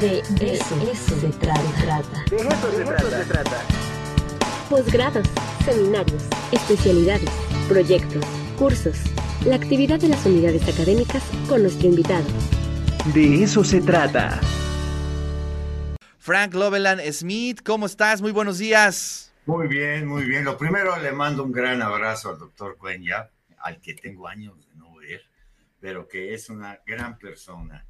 De, eso, se trata. De eso, se, trata. Posgrados, seminarios, especialidades, proyectos, cursos, la actividad de las unidades académicas con nuestro invitado. De eso se trata. Frank Loveland Smith, ¿cómo estás? Muy buenos días. Muy bien, muy bien. Lo primero le mando un gran abrazo al doctor Cuenya, al que tengo años de no ver, pero que es una gran persona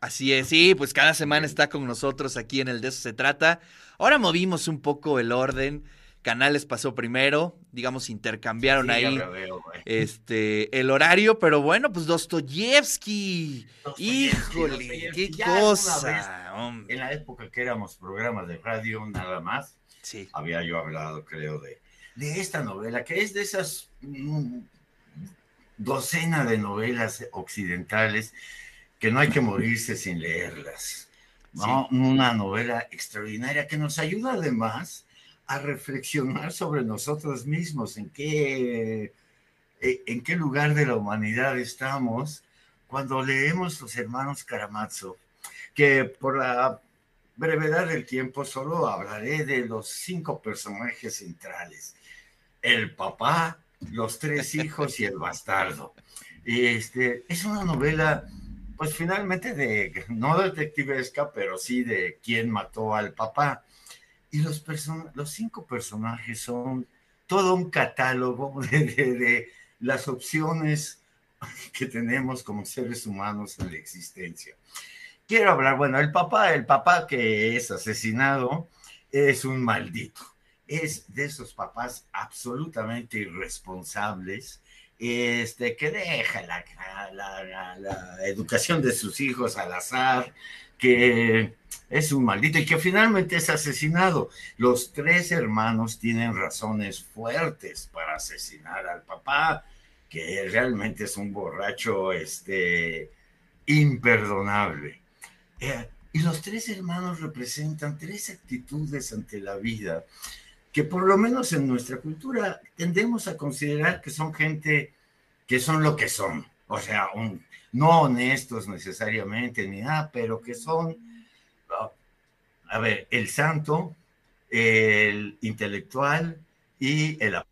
Así es, sí, pues cada semana está con nosotros aquí en el De eso se trata. Ahora movimos un poco el orden. Canales pasó primero, digamos, intercambiaron ahí este el horario, pero bueno, pues Dostoyevsky, híjole, qué cosa. en la época que éramos programas de radio nada más, sí. había yo hablado, creo, de, de esta novela, que es de esas mm, docena de novelas occidentales que no hay que morirse sin leerlas. ¿no? Una novela extraordinaria que nos ayuda además a reflexionar sobre nosotros mismos, en qué, eh, en qué lugar de la humanidad estamos cuando leemos Los Hermanos Karamazov, que por la brevedad del tiempo solo hablaré de los cinco personajes centrales, el papá, los tres hijos y el bastardo. Este, es una novela pues finalmente de, no detectivesca, pero sí de quién mató al papá. Y los, los cinco personajes son todo un catálogo de, las opciones que tenemos como seres humanos en la existencia. Quiero hablar, bueno, el papá, el papá que es asesinado es un maldito. Es de esos papás absolutamente irresponsables este, que deja la, la, educación de sus hijos al azar, que es un maldito y que finalmente es asesinado. Los tres hermanos tienen razones fuertes para asesinar al papá, que realmente es un borracho este, imperdonable. Eh, y los tres hermanos representan tres actitudes ante la vida que por lo menos en nuestra cultura tendemos a considerar que son gente que son lo que son, o sea, no honestos necesariamente ni nada, pero que son, a ver, el santo, el intelectual y el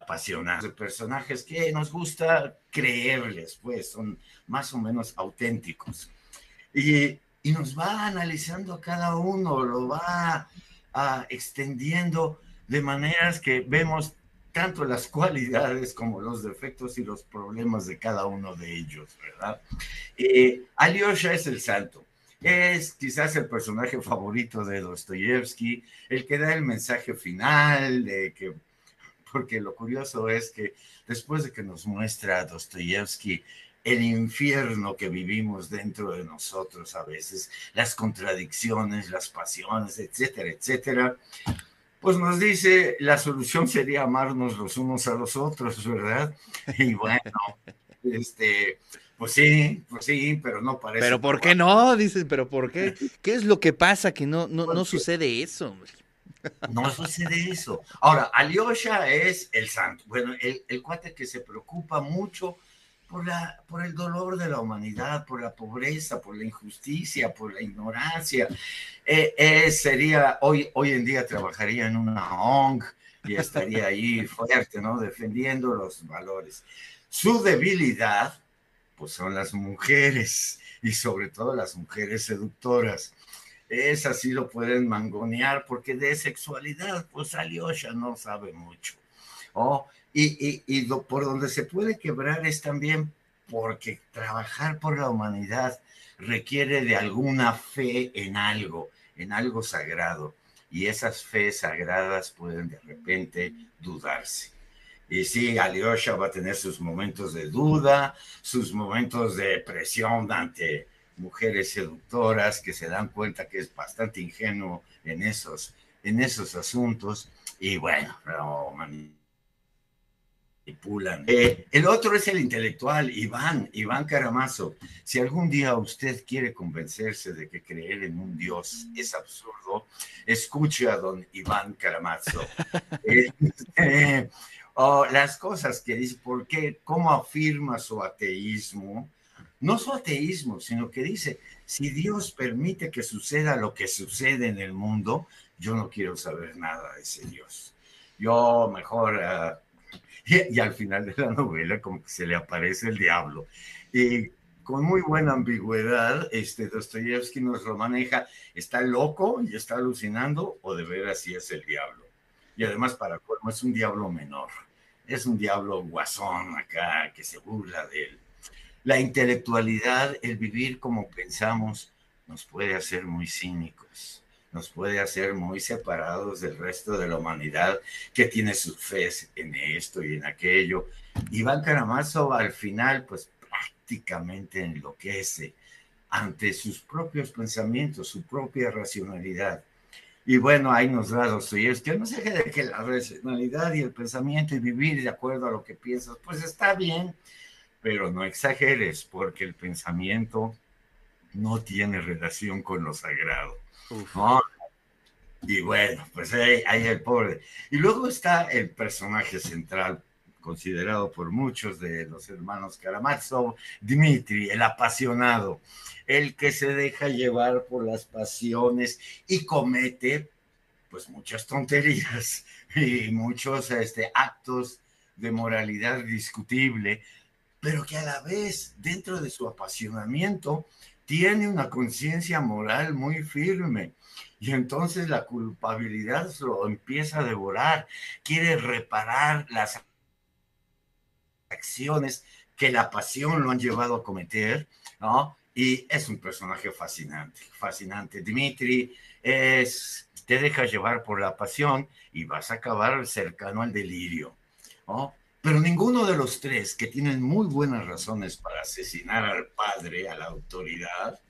apasionado. Personajes que nos gusta creerles, pues son más o menos auténticos. Y, y nos va analizando a cada uno, lo va extendiendo de maneras que vemos tanto las cualidades como los defectos y los problemas de cada uno de ellos, ¿verdad? Eh, Alyosha es el santo. Es quizás el personaje favorito de Dostoyevsky, el que da el mensaje final, de que, porque lo curioso es que después de que nos muestra Dostoyevsky el infierno que vivimos dentro de nosotros a veces, las contradicciones, las pasiones, etcétera, etcétera, pues nos dice la solución sería amarnos los unos a los otros, ¿verdad? Y bueno, este, pues sí, pues sí, pero no parece. Pero ¿por qué no? Dices, pero ¿por qué? ¿Qué es lo que pasa que no, no, no sucede eso? No sucede eso. Ahora, Alyosha es el santo. Bueno, el, el cuate que se preocupa mucho por, la, por el dolor de la humanidad, por la pobreza, por la injusticia, por la ignorancia. Eh, eh, sería, hoy, hoy en día trabajaría en una ONG y estaría ahí fuerte, ¿no? Defendiendo los valores. Su debilidad, pues son las mujeres y sobre todo las mujeres seductoras. Esas sí lo pueden mangonear porque de sexualidad, pues Alyosha no sabe mucho. Oh, y, por donde se puede quebrar es también porque trabajar por la humanidad requiere de alguna fe en algo, en algo sagrado. Y esas fe sagradas pueden de repente dudarse. Y sí, Alyosha va a tener sus momentos de duda, sus momentos de presión ante mujeres seductoras que se dan cuenta que es bastante ingenuo en esos, en esos asuntos. Y bueno, no, eh, el otro es el intelectual, Iván, Iván Caramazo. Si algún día usted quiere convencerse de que creer en un Dios es absurdo, escuche a don Iván Caramazo. Eh, las cosas que dice, ¿por qué? ¿Cómo afirma su ateísmo? no su ateísmo, sino que dice, si Dios permite que suceda lo que sucede en el mundo, yo no quiero saber nada de ese Dios. Yo mejor... Ah, y, al final de la novela como que se le aparece el diablo. Y con muy buena ambigüedad, este Dostoyevsky nos lo maneja, está loco y está alucinando o de veras sí es el diablo. Y además para colmo es un diablo menor, es un diablo guasón acá que se burla de él. La intelectualidad, el vivir como pensamos, nos puede hacer muy cínicos nos puede hacer muy separados del resto de la humanidad que tiene su fe en esto y en aquello. Iván Karamazov al final, pues prácticamente enloquece ante sus propios pensamientos, su propia racionalidad. Y bueno, ahí nos da que no se de que la racionalidad y el pensamiento y vivir de acuerdo a lo que piensas, pues está bien, pero no exageres, porque el pensamiento no tiene relación con lo sagrado. Y bueno, pues ahí, ahí, el pobre. Y luego está el personaje central, considerado por muchos de los hermanos Karamazov, Dmitri, el apasionado, el que se deja llevar por las pasiones y comete pues muchas tonterías y muchos este, actos de moralidad discutible, pero que a la vez, dentro de su apasionamiento, tiene una conciencia moral muy firme y entonces la culpabilidad lo empieza a devorar, quiere reparar las acciones que la pasión lo han llevado a cometer, ¿no? Y es un personaje fascinante, fascinante. Dimitri es, te deja llevar por la pasión y vas a acabar cercano al delirio, ¿no? Pero ninguno de los tres que tienen muy buenas razones para asesinar al padre, a la autoridad,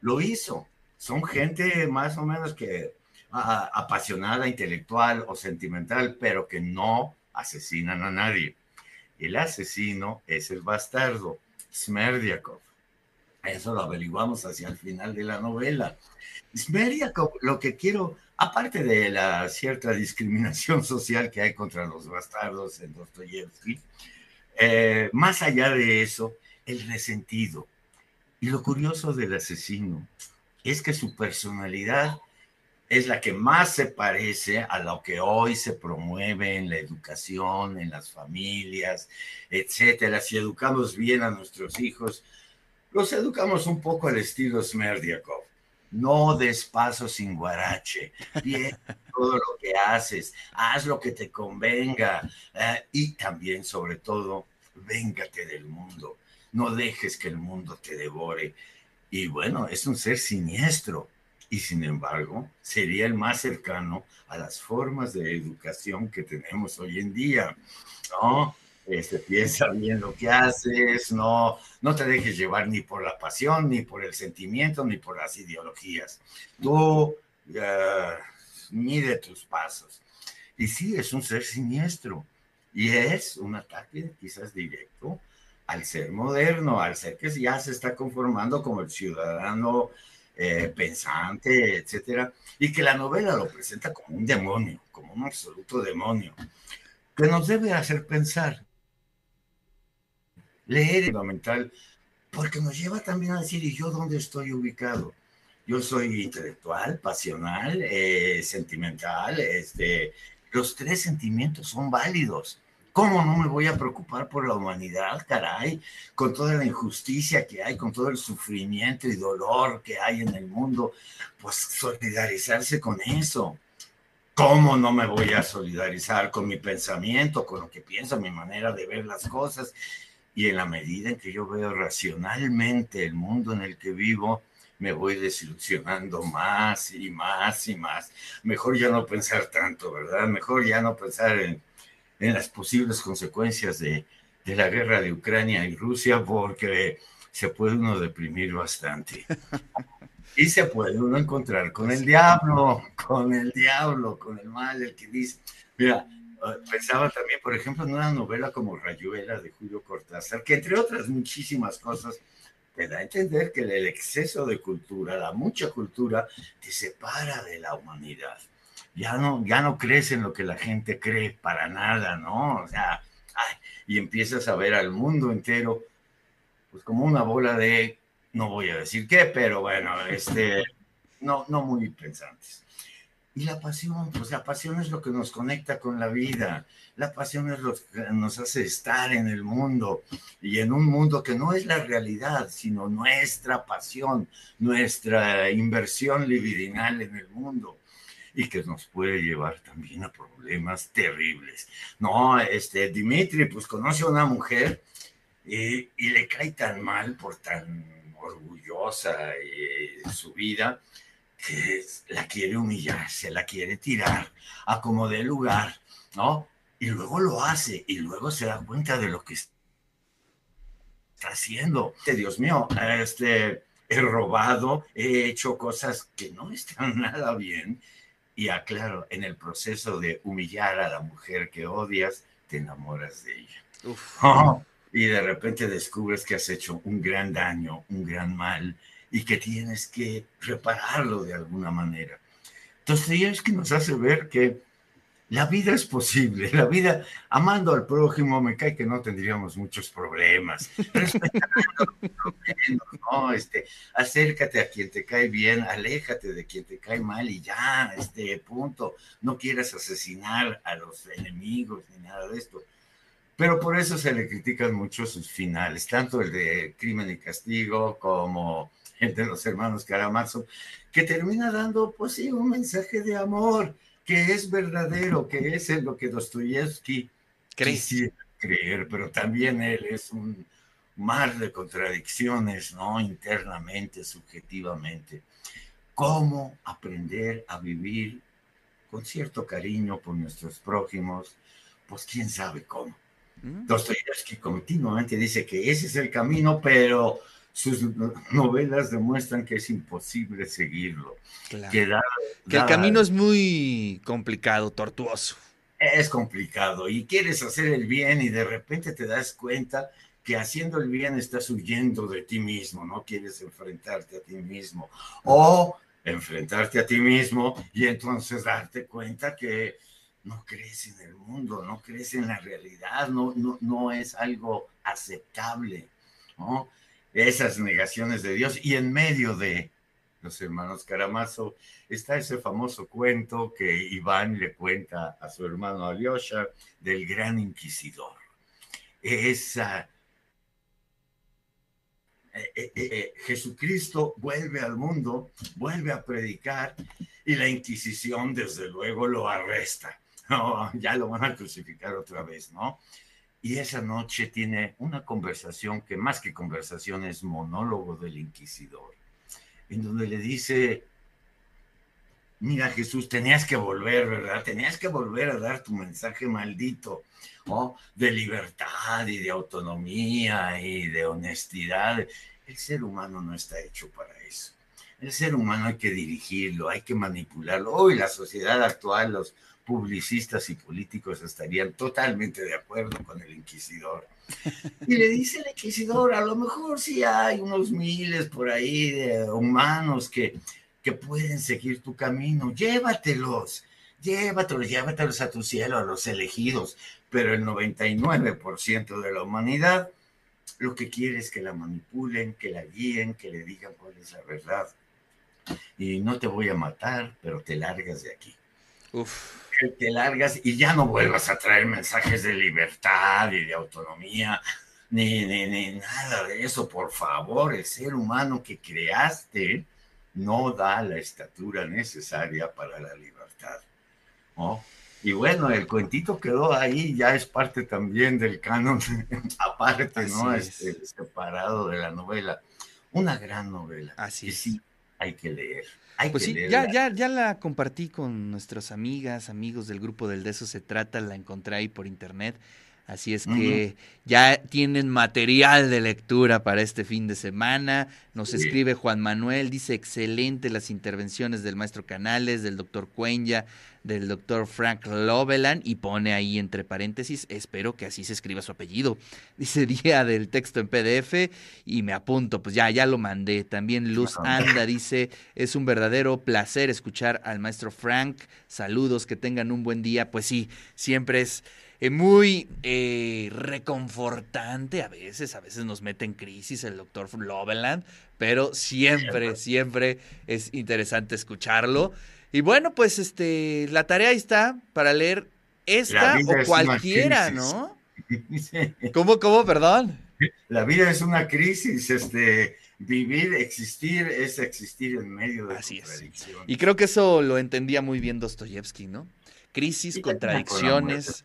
lo hizo. Son gente más o menos que apasionada, intelectual o sentimental, pero que no asesinan a nadie. El asesino es el bastardo, Smerdiakov. Eso lo averiguamos hacia el final de la novela. Smerdiakov, lo que quiero aparte de la cierta discriminación social que hay contra los bastardos en Dostoyevsky, eh, más allá de eso, el resentido. Y lo curioso del asesino es que su personalidad es la que más se parece a lo que hoy se promueve en la educación, en las familias, etcétera. Si educamos bien a nuestros hijos, los educamos un poco al estilo Smerdiakov no des paso sin guarache, bien todo lo que haces, haz lo que te convenga eh, y también, sobre todo, véngate del mundo, no dejes que el mundo te devore. Y bueno, es un ser siniestro y sin embargo sería el más cercano a las formas de educación que tenemos hoy en día, ¿no? Este, piensa bien lo que haces, no, no te dejes llevar ni por la pasión, ni por el sentimiento, ni por las ideologías. Tú uh, mide tus pasos. Y sí, es un ser siniestro y es un ataque quizás directo al ser moderno, al ser que ya se está conformando como el ciudadano eh, pensante, etcétera, y que la novela lo presenta como un demonio, como un absoluto demonio, que nos debe hacer pensar leer es fundamental porque nos lleva también a decir, ¿y yo dónde estoy ubicado? Yo soy intelectual, pasional, eh, sentimental, este, los tres sentimientos son válidos. ¿Cómo no me voy a preocupar por la humanidad, caray? Con toda la injusticia que hay, con todo el sufrimiento y dolor que hay en el mundo, pues solidarizarse con eso. ¿Cómo no me voy a solidarizar con mi pensamiento, con lo que pienso, mi manera de ver las cosas? Y en la medida en que yo veo racionalmente el mundo en el que vivo, me voy desilusionando más y más y más. Mejor ya no pensar tanto, ¿verdad? Mejor ya no pensar en, en las posibles consecuencias de, de la guerra de Ucrania y Rusia, porque se puede uno deprimir bastante. Y se puede uno encontrar con el diablo, con el diablo, con el mal, el que dice, mira, pensaba también, por ejemplo, en una novela como Rayuela de Julio Cortázar, que entre otras muchísimas cosas te da a entender que el exceso de cultura, la mucha cultura, te separa de la humanidad. Ya no, ya no crees en lo que la gente cree para nada, ¿no? O sea, y empiezas a ver al mundo entero pues como una bola de, no voy a decir qué, pero bueno, este, no, no muy pensantes. Y la pasión, pues la pasión es lo que nos conecta con la vida. La pasión es lo que nos hace estar en el mundo y en un mundo que no es la realidad, sino nuestra pasión, nuestra inversión libidinal en el mundo y que nos puede llevar también a problemas terribles. No, este Dimitri pues conoce a una mujer y, y le cae tan mal por tan orgullosa de su vida que la quiere humillar, se la quiere tirar a como de lugar, ¿no? Y luego lo hace y luego se da cuenta de lo que está haciendo. Dios mío, este, he robado, he hecho cosas que no están nada bien. Y aclaro, en el proceso de humillar a la mujer que odias, te enamoras de ella. Oh, y de repente descubres que has hecho un gran daño, un gran mal, y que tienes que repararlo de alguna manera. Entonces, es que nos hace ver que la vida es posible, la vida, amando al prójimo, me cae que no tendríamos muchos problemas. ¿no? Este, acércate a quien te cae bien, aléjate de quien te cae mal y ya, este punto. No quieras asesinar a los enemigos ni nada de esto. Pero por eso se le critican mucho sus finales, tanto el de Crimen y Castigo como de los hermanos Karamazov, que termina dando, pues sí, un mensaje de amor que es verdadero, que es en lo que Dostoyevsky quisiera creer, pero también él es un mar de contradicciones, ¿no? Internamente, subjetivamente. ¿Cómo aprender a vivir con cierto cariño por nuestros prójimos? Pues quién sabe cómo. Mm. Dostoyevsky continuamente dice que ese es el camino, pero sus novelas demuestran que es imposible seguirlo. Que, el camino es muy complicado, tortuoso. Es complicado y quieres hacer el bien y de repente te das cuenta que haciendo el bien estás huyendo de ti mismo, no quieres enfrentarte a ti mismo o enfrentarte a ti mismo y entonces darte cuenta que no crees en el mundo, no crees en la realidad, no, no, no es algo aceptable, ¿no? Esas negaciones de Dios y en medio de los hermanos Caramazo está ese famoso cuento que Iván le cuenta a su hermano Alyosha del gran inquisidor. Esa eh, eh, eh, Jesucristo vuelve al mundo, vuelve a predicar y la Inquisición desde luego lo arresta. Ya lo van a crucificar otra vez, ¿no? Y esa noche tiene una conversación que más que conversación es monólogo del inquisidor, en donde le dice, mira Jesús, tenías que volver, ¿verdad? Tenías que volver a dar tu mensaje maldito, ¿no? De libertad y de autonomía y de honestidad. El ser humano no está hecho para eso. El ser humano hay que dirigirlo, hay que manipularlo. Hoy la sociedad actual, los publicistas y políticos estarían totalmente de acuerdo con el inquisidor. Y le dice el inquisidor, a lo mejor sí hay unos miles por ahí de humanos que, que pueden seguir tu camino, llévatelos, llévatelos, llévatelos a tu cielo, a los elegidos, pero el 99% de la humanidad lo que quiere es que la manipulen, que la guíen, que le digan cuál es la verdad. Y no te voy a matar, pero te largas de aquí. Uf te largas y ya no vuelvas a traer mensajes de libertad y de autonomía, ni, ni, nada de eso, por favor, el ser humano que creaste no da la estatura necesaria para la libertad. Y bueno, el cuentito quedó ahí, ya es parte también del canon, aparte, ¿no? Este, separado de la novela. Una gran novela. Así que sí, hay que leer pues sí, ya, ya, ya la compartí con nuestras amigas, amigos del grupo del De eso se trata, la encontré ahí por internet. Así es que ya tienen material de lectura para este fin de semana. Nos escribe Juan Manuel, dice excelente las intervenciones del maestro Canales, del doctor Cuenya, del doctor Frank Loveland y pone ahí entre paréntesis, espero que así se escriba su apellido. Dice día del texto en PDF y me apunto, pues ya, ya lo mandé. También Luz Anda dice, es un verdadero placer escuchar al maestro Frank. Saludos, que tengan un buen día. Pues sí, siempre es eh, muy eh, reconfortante a veces, a veces nos mete en crisis el doctor Loveland, pero siempre, siempre es interesante escucharlo. Y bueno, pues este, la tarea ahí está para leer esta o cualquiera, ¿no? ¿Cómo, cómo, perdón? La vida es una crisis, este, vivir, existir es existir en medio de Así es. Y creo que eso lo entendía muy bien Dostoyevsky, ¿no? Crisis, contradicciones.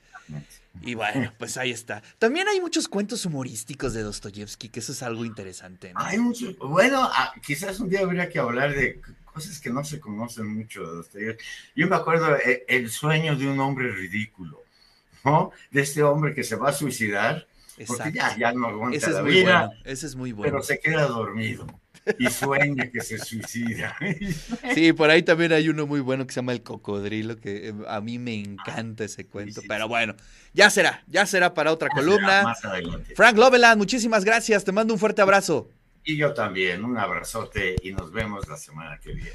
Y bueno, pues ahí está. También hay muchos cuentos humorísticos de Dostoyevsky, que eso es algo interesante. ¿no? Hay muchos. Bueno, ah, quizás un día habría que hablar de cosas que no se conocen mucho de Dostoyevsky. Yo me acuerdo eh, el sueño de un hombre ridículo, ¿no? De este hombre que se va a suicidar porque ya, ya no aguanta Ese es la vida, bueno. Ese es muy bueno. pero se queda dormido y sueña que se suicida. Sí, por ahí también hay uno muy bueno que se llama El Cocodrilo, que eh, a mí me encanta ese cuento. sí, Pero bueno, ya será, ya será para otra columna. Más adelante. Frank Loveland, muchísimas gracias. Te mando un fuerte abrazo. Y yo también, un abrazote y nos vemos la semana que viene.